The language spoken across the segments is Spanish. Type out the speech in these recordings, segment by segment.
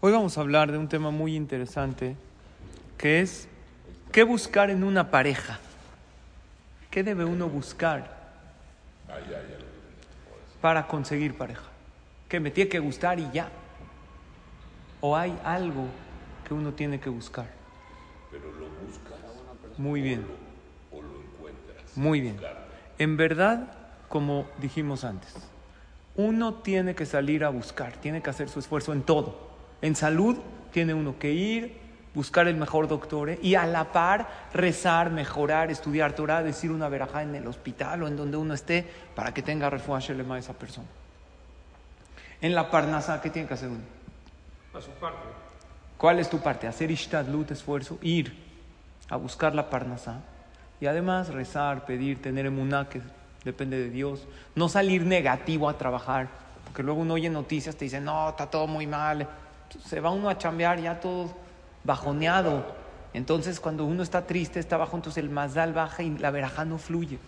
Hoy vamos a hablar de un tema muy interesante que es qué buscar en una pareja. ¿Qué debe uno buscar para conseguir pareja? ¿Qué me tiene que gustar y ya? ¿O hay algo que uno tiene que buscar? Pero lo buscas. Muy bien, O lo encuentras. muy bien. En verdad, como dijimos antes, uno tiene que salir a buscar, tiene que hacer su esfuerzo en todo. En salud tiene uno que ir, buscar el mejor doctor ¿eh? y a la par rezar, mejorar, estudiar Torah, decir una verajá en el hospital o en donde uno esté para que tenga refugio a esa persona. En la parnasa, ¿qué tiene que hacer uno? A su parte. ¿Cuál es tu parte? Hacer ishtadlut, esfuerzo, ir a buscar la parnasá y además rezar, pedir, tener emuná, que depende de Dios, no salir negativo a trabajar, porque luego uno oye noticias, te dicen, no, está todo muy mal, se va uno a chambear ya todo bajoneado. Entonces cuando uno está triste, está bajo, entonces el mazal baja y la verajá no fluye.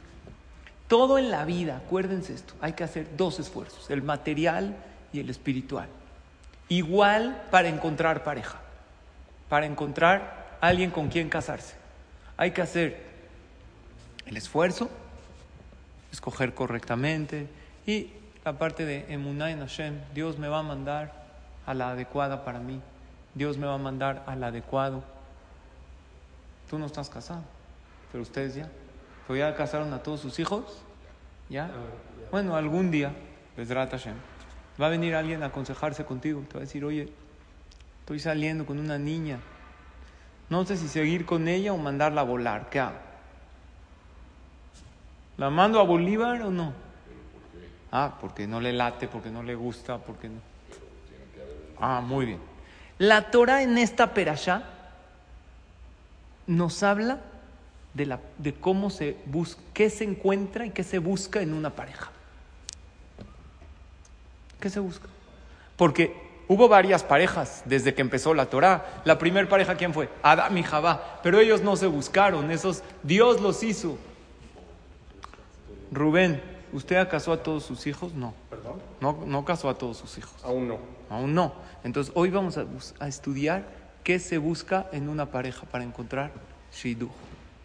Todo en la vida, acuérdense esto, hay que hacer dos esfuerzos, el material y el espiritual. Igual para encontrar pareja, para encontrar alguien con quien casarse. Hay que hacer el esfuerzo, escoger correctamente y la parte de emuná en Hashem, Dios me va a mandar a la adecuada para mí, Dios me va a mandar al adecuado. Tú no estás casado, pero ustedes ya. ¿Pero ya casaron a todos sus hijos? ¿Ya? Bueno, algún día, Bezrat Hashem, va a venir alguien a aconsejarse contigo. Te va a decir, oye, estoy saliendo con una niña. No sé si seguir con ella o mandarla a volar. ¿Qué hago? ¿La mando a Bolívar o no? Ah, porque no le late, porque no le gusta, porque no. Ah, muy bien. La Torah en esta perashá nos habla de, la, de cómo se busca, qué se encuentra y qué se busca en una pareja. ¿Qué se busca? Porque hubo varias parejas desde que empezó la Torah. La primera pareja, ¿quién fue? Adam y Javá. Pero ellos no se buscaron, esos Dios los hizo. Rubén, ¿usted casó a todos sus hijos? No. ¿Perdón? No, no casó a todos sus hijos. Aún no. Aún no. Entonces, hoy vamos a, estudiar qué se busca en una pareja para encontrar Shidduch.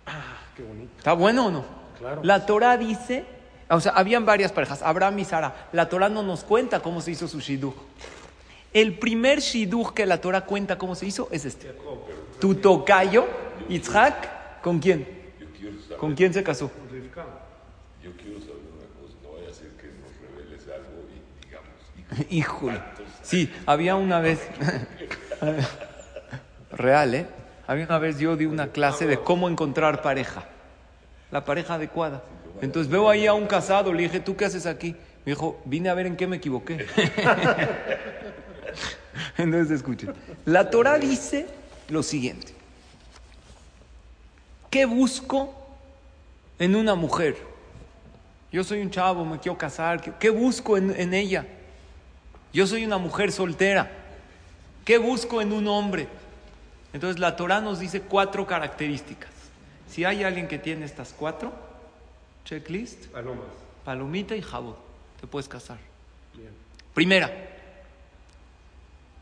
Ah, qué bonito. ¿Está bueno o no? Claro. La Torah dice, o sea, habían varias parejas, Abraham y Sara. La Torah no nos cuenta cómo se hizo su Shidduch. El primer Shidduch que la Torah cuenta cómo se hizo es este. Tu tocayo, Yitzhak, ¿con quién? ¿Con quién se casó? Rivka. yo quiero saber una cosa. No vaya a ser que nos reveles algo y digamos, y Híjole. Sí, había una vez. Real, ¿eh? Había una vez yo di una clase de cómo encontrar pareja. La pareja adecuada. Entonces veo ahí a un casado, le dije, ¿tú qué haces aquí? Me dijo, vine a ver en qué me equivoqué. Entonces escuchen. La Torah dice lo siguiente. ¿Qué busco en una mujer? Yo soy un chavo, me quiero casar. ¿Qué, busco en ella? Yo soy una mujer soltera. ¿Qué busco en un hombre? Entonces la Torah nos dice cuatro características. Si hay alguien que tiene estas cuatro, checklist, Palomas. palomita y jabón, te puedes casar. Bien. Primera,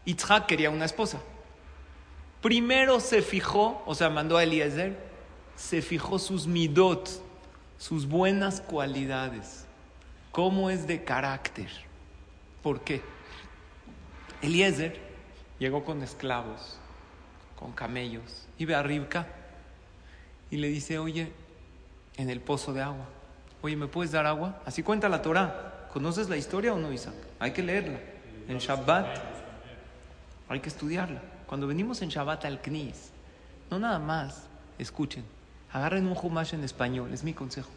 Itzhak quería una esposa. Primero se fijó, o sea, mandó a Eliezer, se fijó sus midot, sus buenas cualidades, cómo es de carácter. ¿Por qué? Eliezer llegó con esclavos, con camellos, y ve a Ribka y le dice, oye, en el pozo de agua, oye, ¿me puedes dar agua? Así cuenta la Torah. ¿Conoces la historia o no, Isaac? Hay que leerla. En Shabbat hay que estudiarla. Cuando venimos en Shabbat al Knis, no nada más, escuchen, agarren un Humash en español, es mi consejo,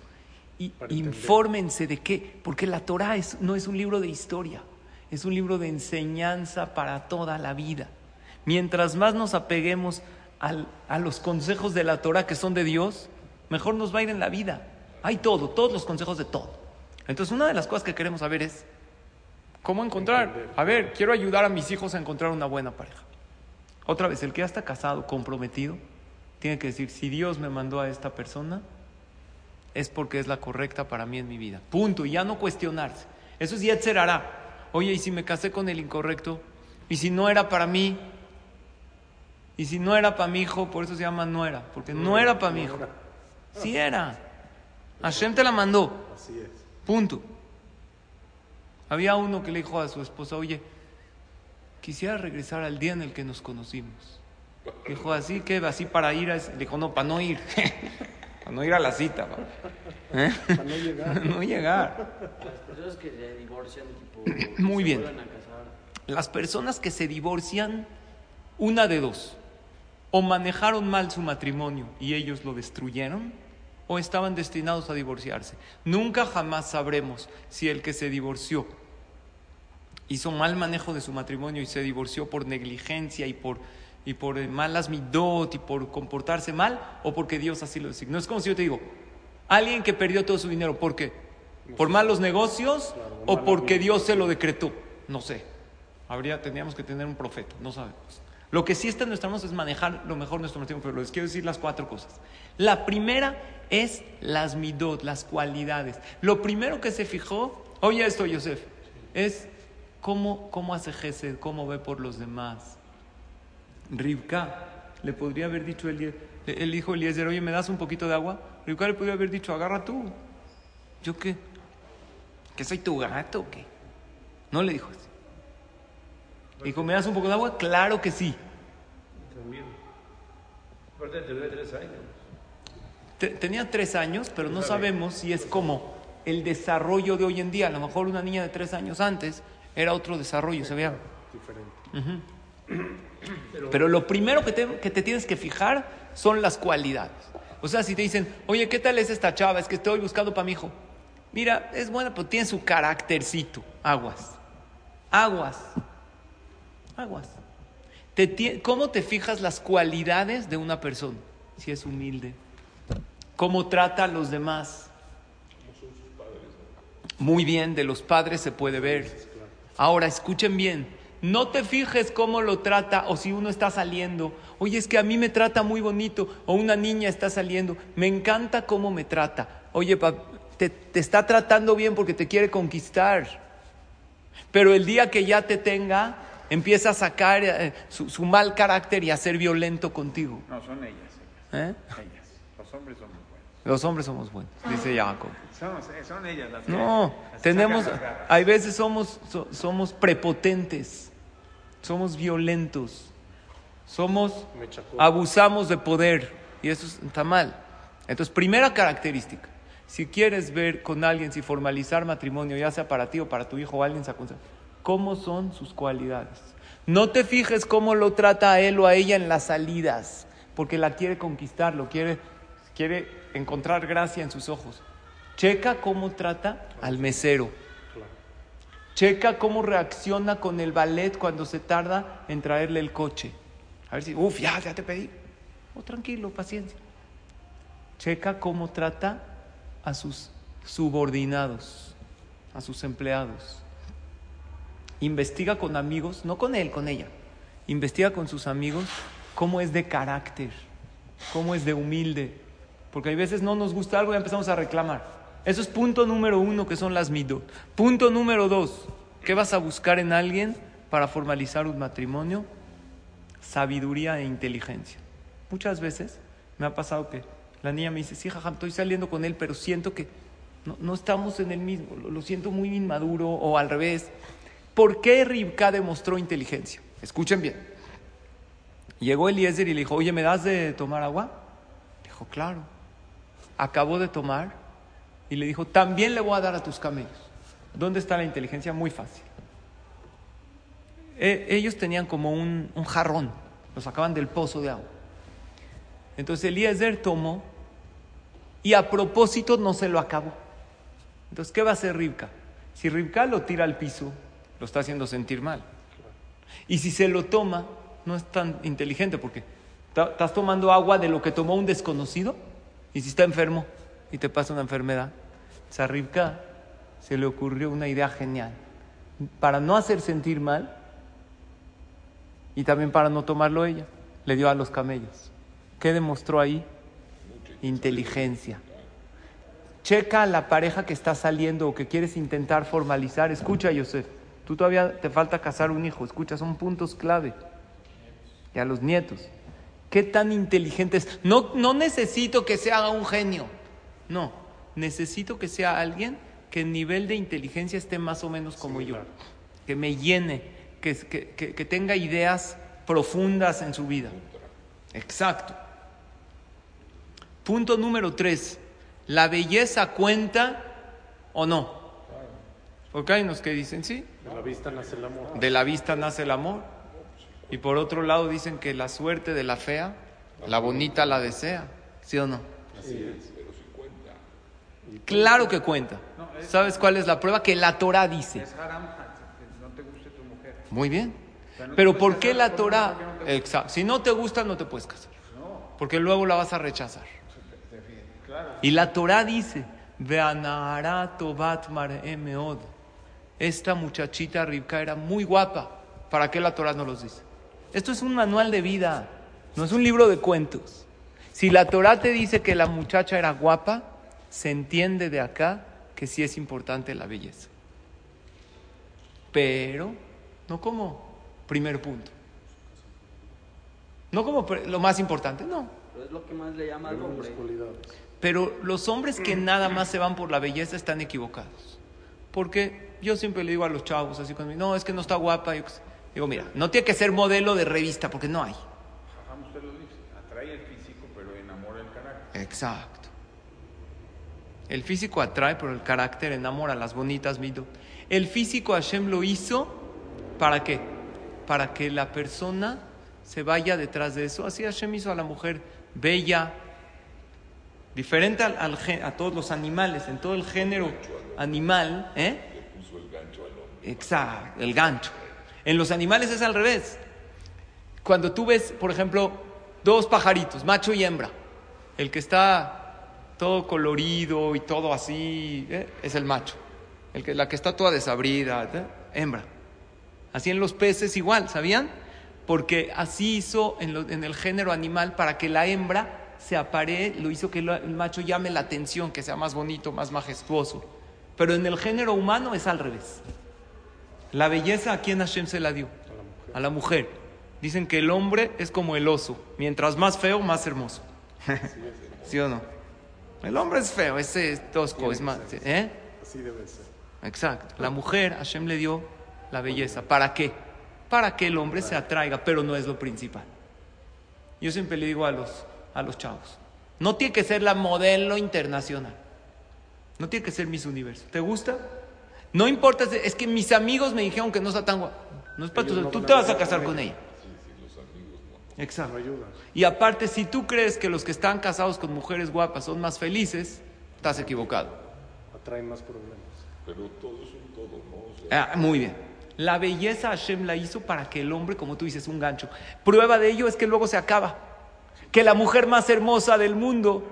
y infórmense de qué, porque la Torah es- no es un libro de historia, es un libro de enseñanza para toda la vida. Mientras más nos apeguemos a los consejos de la Torah que son de Dios, mejor nos va a ir en la vida. Hay todo, todos los consejos de todo. Entonces, una de las cosas que queremos saber es cómo encontrar. A ver, quiero ayudar a mis hijos a encontrar una buena pareja. Otra vez, el que ya está casado, comprometido, tiene que decir, si Dios me mandó a esta persona, es porque es la correcta para mí en mi vida. Punto. Y ya no cuestionarse. Eso es Yetzer hará. Oye, y si me casé con el incorrecto, Y si no era para mí, y si no era para mi hijo, por eso se llama no era, porque no era para mi hijo. Sí era. Hashem te la mandó. Así es. Punto. Había uno que le dijo a su esposa, oye, quisiera regresar al día en el que nos conocimos. Dijo, así que, así para ir, a ese-". le dijo, no, para no ir, para no ir a la cita, pa. ¿Eh? Para no llegar. Para no llegar. Las personas que se divorcian, tipo, Muy se bien. vuelven a casar. Las personas que se divorcian, una de dos, o manejaron mal su matrimonio y ellos lo destruyeron, o estaban destinados a divorciarse. Nunca jamás sabremos si el que se divorció hizo mal manejo de su matrimonio y se divorció por negligencia y por, y por malas midot y por comportarse mal, o porque Dios así lo designó. Es como si yo te digo, alguien que perdió todo su dinero, ¿por qué? ¿Por malos negocios o porque. Dios se lo decretó? No sé. Habría, tendríamos que tener un profeta, no sabemos. Lo que sí está en nuestras manos es manejar lo mejor nuestro matrimonio, pero les quiero decir las cuatro cosas. La primera es las midot, las cualidades. Lo primero que se fijó, oye esto, Yosef, es cómo, cómo hace Gesed, cómo ve por los demás. Rivka le podría haber dicho el, el hijo Eliezer, oye, ¿me das un poquito de agua? Rivka le podría haber dicho, agarra tú. ¿Yo qué? ¿Que soy tu gato o qué? No le dijo así. Dijo, ¿me das un poco de agua? Claro que sí. Tenía tres años. Te- tenía tres años, pero no sabemos si es como el desarrollo de hoy en día. A lo mejor una niña de tres años antes era otro desarrollo, se veía. Diferente. Pero lo primero que te, tienes que fijar son las cualidades. O sea, si te dicen, oye, ¿qué tal es esta chava? Es que estoy buscando para mi hijo. Mira, es buena, pero tiene su caractercito. Aguas. Aguas. Aguas. ¿Cómo te fijas las cualidades de una persona? Si es humilde. ¿Cómo trata a los demás? Muy bien, de los padres se puede ver. Ahora, escuchen bien. No te fijes cómo lo trata o si uno está saliendo. Oye, es que a mí me trata muy bonito. O una niña está saliendo. Me encanta cómo me trata. Oye, pa- te, te está tratando bien porque te quiere conquistar. Pero el día que ya te tenga, empieza a sacar eh, su, su mal carácter y a ser violento contigo. No, son ellas, ¿Eh? ellas. Ellas. Los hombres son. Los hombres somos buenos, dice Jacob. Son, eh, son ellas las que No, tenemos, hay veces somos, so- somos prepotentes, somos violentos, somos, abusamos de poder y eso es- está mal. Entonces, primera característica, si quieres ver con alguien, si formalizar matrimonio, ya sea para ti o para tu hijo o alguien se aconseja, ¿cómo son sus cualidades? No te fijes cómo lo trata a él o a ella en las salidas, porque la quiere conquistar, lo quiere, quiere encontrar gracia en sus ojos. Checa cómo trata al mesero. Checa cómo reacciona con el ballet cuando se tarda en traerle el coche. A ver si, uff, ya, ya te pedí. Oh, tranquilo, paciencia. Checa cómo trata a sus subordinados, a sus empleados. Investiga con amigos, no con él, con ella. Investiga con sus amigos cómo es de carácter, cómo es de humilde. Porque hay veces no nos gusta algo y empezamos a reclamar. Eso es punto número uno, que son las midot. Punto número dos, ¿qué vas a buscar en alguien para formalizar un matrimonio? Sabiduría e inteligencia. Muchas veces me ha pasado que la niña me dice, sí, jajam, estoy saliendo con él, pero siento que no, estamos en el mismo, lo, lo siento muy inmaduro o al revés. ¿Por qué Ribka demostró inteligencia? Escuchen bien. Llegó Eliezer y le dijo, oye, ¿me das de tomar agua? Dijo, claro. Acabó de tomar y le dijo, también le voy a dar a tus camellos. ¿Dónde está la inteligencia? Muy fácil. Eh, ellos tenían como un, jarrón, lo sacaban del pozo de agua. Entonces Eliezer tomó y a propósito no se lo acabó. Entonces, ¿qué va a hacer Ribka? Si Ribka lo tira al piso, lo está haciendo sentir mal. Y si se lo toma, no es tan inteligente porque estás tomando agua de lo que tomó un desconocido y si está enfermo y te pasa una enfermedad. O sea, a Rivka se le ocurrió una idea genial. Para no hacer sentir mal y también para no tomarlo ella, le dio a los camellos. ¿Qué demostró ahí? Inteligencia. Checa a la pareja que está saliendo o que quieres intentar formalizar. Escucha, Yosef. Tú todavía te falta casar un hijo. Escucha, son puntos clave. Y a los nietos. ¿Qué tan inteligentes? No, no necesito que se haga un genio. No, necesito que sea alguien que el nivel de inteligencia esté más o menos como yo. Que me llene, que, que- que- que tenga ideas profundas en su vida. Exacto. Punto número tres. ¿La belleza cuenta o no? Porque hay unos que dicen sí, De la vista nace el amor. de la vista nace el amor. Y por otro lado dicen que la suerte de la fea, la bonita la desea. ¿Sí o no? Claro que cuenta. ¿Sabes cuál es la prueba? Que la Torah dice. Es haram que no te guste tu mujer. Muy bien. Pero ¿por qué la Torah? Exacto. Si no te gusta, no te puedes casar. Porque luego la vas a rechazar. Y la Torah dice. Esta muchachita Ribka era muy guapa. ¿Para qué la Torah no los dice? Esto es un manual de vida, no es un libro de cuentos. Si la Torah te dice que la muchacha era guapa, se entiende de acá que sí es importante la belleza. Pero no como primer punto. No como lo más importante, no. Pero es lo que más le llama al hombre. Cualidades. Pero los hombres que nada más se van por la belleza están equivocados. Porque yo siempre le digo a los chavos, así conmigo, no, es que no está guapa. Yo. Digo, mira, no tiene que ser modelo de revista, porque no hay. Usted lo dice. Atrae el físico, pero enamora el carácter. Exacto. El físico atrae, pero el carácter enamora a las bonitas mido. El físico Hashem lo hizo para qué? Para que la persona se vaya detrás de eso. Así Hashem hizo a la mujer bella, diferente al, a todos los animales, en todo el género animal, ¿eh? puso el gancho al hombre. Exacto, el gancho. En los animales es al revés. Cuando tú ves, por ejemplo, dos pajaritos, macho y hembra, el que está todo colorido y todo así, ¿eh? es el macho. El que, la que está toda desabrida, ¿eh? hembra. Así en los peces igual, ¿sabían? Porque así hizo en, en el género animal para que la hembra se aparee, lo hizo que el macho llame la atención, que sea más bonito, más majestuoso. Pero en el género humano es al revés. La belleza a quién Hashem se la dio? A la mujer. Dicen que el hombre es como el oso. Mientras más feo, más hermoso. ¿Sí o no? El hombre es feo, ese es tosco, es más. ¿eh? Así debe ser. Exacto. La mujer, Hashem le dio la belleza. ¿Para qué? Para que el hombre se atraiga, pero no es lo principal. Yo siempre le digo a los, a los chavos, no tiene que ser la modelo internacional. No tiene que ser Miss Universo. ¿Te gusta? No importa, es que mis amigos me dijeron que no está tan guapa. No es para tu- no tú te a vas a casar con con ella. Exacto. Y aparte, si tú crees que los que están casados con mujeres guapas son más felices, estás equivocado. Atraen más problemas. Pero todo es un todo, ¿no? O sea, Ah, muy bien. La belleza Hashem la hizo para que el hombre, como tú dices, un gancho. Prueba de ello es que luego se acaba. Que la mujer más hermosa del mundo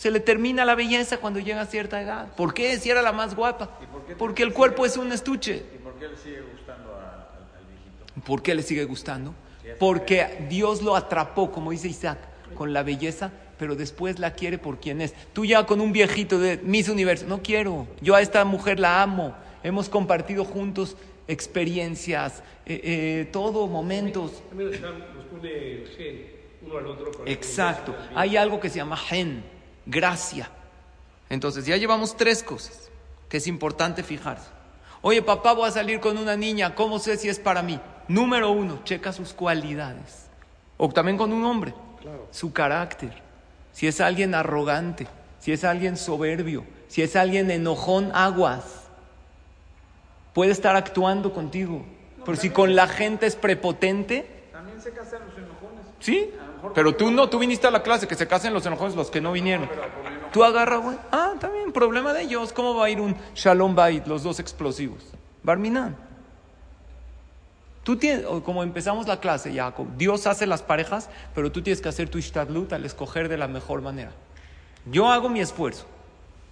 se le termina la belleza cuando llega a cierta edad. ¿Por qué? Si era la más guapa. por Porque el cuerpo es un estuche. ¿Y por qué le sigue gustando a- al, al viejito? ¿Por qué le sigue gustando? Porque Dios lo atrapó, como dice Isaac, con la belleza, pero después la quiere por quien es. Tú ya con un viejito de Miss Universo, no quiero. Yo a esta mujer la amo. Hemos compartido juntos experiencias, eh, eh, todo, momentos. Exacto. Hay algo que se llama gen, gracia. Entonces ya llevamos tres cosas que es importante fijarse. Oye, papá, voy a salir con una niña, ¿cómo sé si es para mí? Número uno, checa sus cualidades. O también con un hombre, Claro. su carácter. Si es alguien arrogante, si es alguien soberbio, si es alguien enojón, aguas. Puede estar actuando contigo. Pero si con la gente es prepotente, También se casan los enojones. Sí, pero tú no, tú viniste a la clase, que se casen los enojones los que no vinieron. Tú agarra, güey. Ah, también, problema de ellos. ¿Cómo va a ir un Shalom Bait, los dos explosivos? Barminan. Tú tienes, como empezamos la clase, Jacob, Dios hace las parejas, pero tú tienes que hacer tu ishtadlut al escoger de la mejor manera. Yo hago mi esfuerzo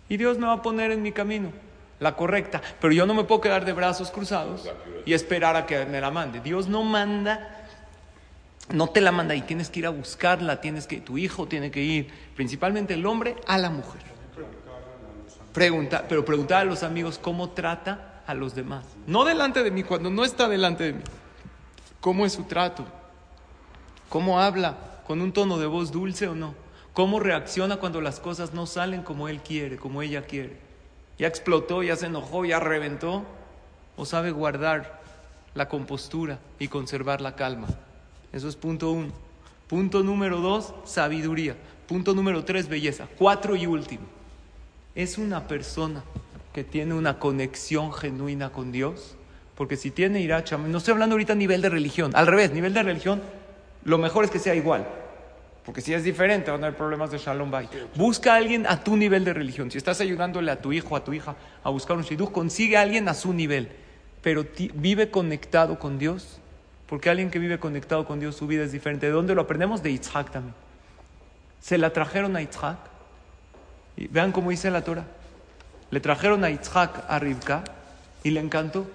y Dios me va a poner en mi camino la correcta, pero yo no me puedo quedar de brazos cruzados y esperar a que me la mande. Dios no manda no te la manda y tienes que ir a buscarla, tienes que, tu hijo tiene que ir, principalmente el hombre, a la mujer. Pregunta, pero preguntar a los amigos cómo trata a los demás. No delante de mí, cuando no está delante de mí. ¿Cómo es su trato? ¿Cómo habla? ¿Con un tono de voz dulce o no? ¿Cómo reacciona cuando las cosas no salen como él quiere, como ella quiere? ¿Ya explotó, ya se enojó, ya reventó? ¿O sabe guardar la compostura y conservar la calma? Eso es punto uno. Punto número dos, sabiduría. Punto número tres, belleza. Cuatro y último. Es una persona que tiene una conexión genuina con Dios. Porque si tiene iracha, no estoy hablando ahorita a nivel de religión, al revés, nivel de religión, lo mejor es que sea igual. Porque si es diferente, van a haber problemas de Shalom Bay. Busca a alguien a tu nivel de religión. Si estás ayudándole a tu hijo, a tu hija a buscar un shidduch, consigue a alguien a su nivel. Pero vive conectado con Dios. Porque alguien que vive conectado con Dios, su vida es diferente. ¿De dónde lo aprendemos? De Yitzhak también. Se la trajeron a Yitzhak. Y vean cómo dice la Torah. Le trajeron a Yitzhak a Rivka y le encantó.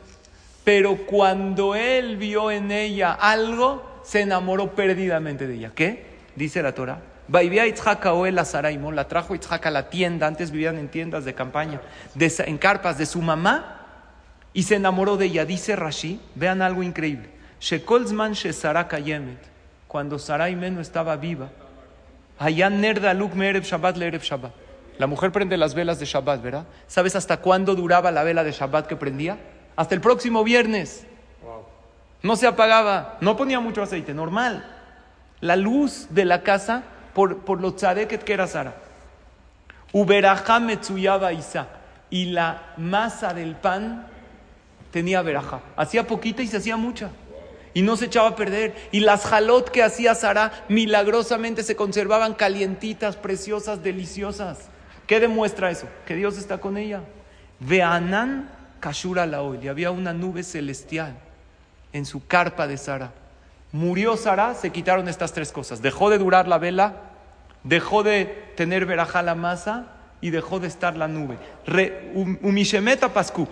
Pero cuando él vio en ella algo, se enamoró perdidamente de ella. ¿Qué? Dice la Torah. Vaivía Yitzhak a la Saraimón, la trajo Yitzhak a la tienda, antes vivían en tiendas de campaña, en carpas de su mamá, y se enamoró de ella. Dice Rashi, vean algo increíble. Shekolzman Shesara Kayemet, cuando Sarai no estaba viva, allá Nerda Luk Merev Shabbat Shabbat. La mujer prende las velas de Shabbat, ¿verdad? ¿Sabes hasta cuándo duraba la vela de Shabbat que prendía? Hasta el próximo viernes. No se apagaba, no ponía mucho aceite, normal. La luz de la casa por, por lo tzadeket que era Sara. Metsuyaba Isa. Y la masa del pan tenía veraja. Hacía poquita y se hacía mucha. Y no se echaba a perder. Y las jalot que hacía Sara milagrosamente se conservaban calientitas, preciosas, deliciosas. ¿Qué demuestra eso? Que Dios está con ella. Veanan Kashura la y había una nube celestial en su carpa de Sara. Murió Sara, se quitaron estas tres cosas. Dejó de durar la vela, dejó de tener verajá la masa y dejó de estar la nube. Umishemeta pascu.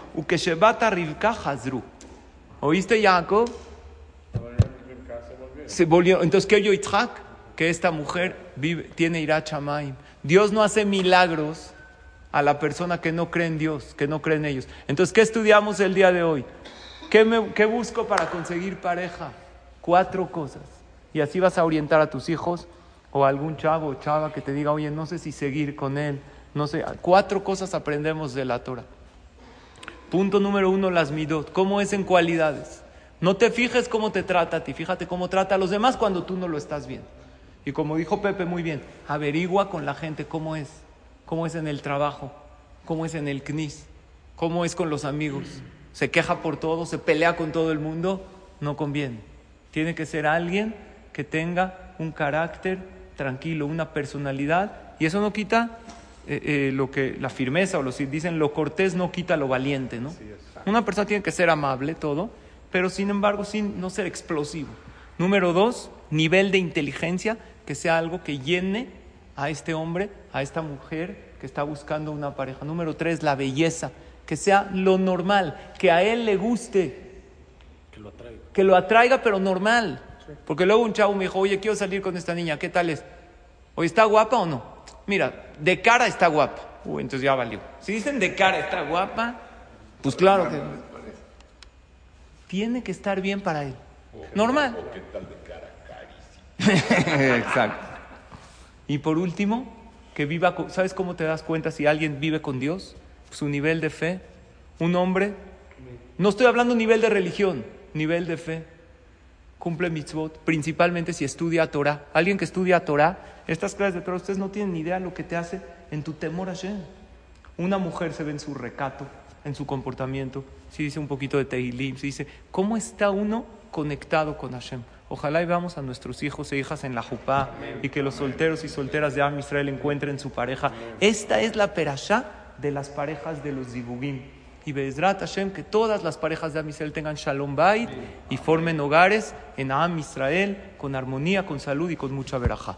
¿Oíste, Jacob? Entonces, ¿qué oyó Yitzhak? Que esta mujer vive, tiene irachamaim. Dios no hace milagros a la persona que no cree en Dios, que no cree en ellos. Entonces, ¿qué estudiamos el día de hoy? ¿Qué, busco para conseguir pareja? Cuatro cosas. Y así vas a orientar a tus hijos o a algún chavo o chava que te diga, oye, no sé si seguir con él. No sé, cuatro cosas aprendemos de la Torah. Punto número uno, las midot. ¿Cómo es en cualidades? No te fijes cómo te trata a ti, fíjate cómo trata a los demás cuando tú no lo estás viendo. Y como dijo Pepe muy bien, averigua con la gente cómo es cómo es en el trabajo, cómo es en el CNIS, cómo es con los amigos. Se queja por todo, se pelea con todo el mundo, no conviene. Tiene que ser alguien que tenga un carácter tranquilo, una personalidad, y eso no quita eh, eh, lo que la firmeza o lo si dicen lo cortés no quita lo valiente, ¿no? Una persona tiene que ser amable todo, pero sin embargo sin no ser explosivo. Número dos, nivel de inteligencia que sea algo que llene a este hombre, a esta mujer que está buscando una pareja. Número tres, la belleza, que sea lo normal, que a él le guste. Que lo atraiga. Que lo atraiga, pero normal. Porque luego un chavo me dijo, oye, quiero salir con esta niña, ¿qué tal es? ¿Oye, está guapa o no? Mira, de cara está guapa. Uy, entonces ya valió. Si dicen de cara está guapa, pues claro que... Tiene que estar bien para él. Normal. ¿O qué tal de cara? Exacto. Y por último, que viva, ¿sabes cómo te das cuenta si alguien vive con Dios? Su nivel de fe. Un hombre, no estoy hablando nivel de religión, nivel de fe. Cumple mitzvot, principalmente si estudia Torah. Alguien que estudia Torah, estas clases de Torah, ustedes no tienen ni idea lo que te hace en tu temor a Shem. Una mujer se ve en su recato, en su comportamiento, si dice un poquito de Tehilim, si dice, ¿cómo está uno conectado con Hashem? Ojalá y veamos a nuestros hijos e hijas en la Jupá y que los solteros y solteras de Am Israel encuentren su pareja. Esta es la perashá de las parejas de los Dibugim. Y Bezrat Hashem, que todas las parejas de Am Israel tengan Shalom Bait y formen hogares en Am Israel con armonía, con salud y con mucha verajá.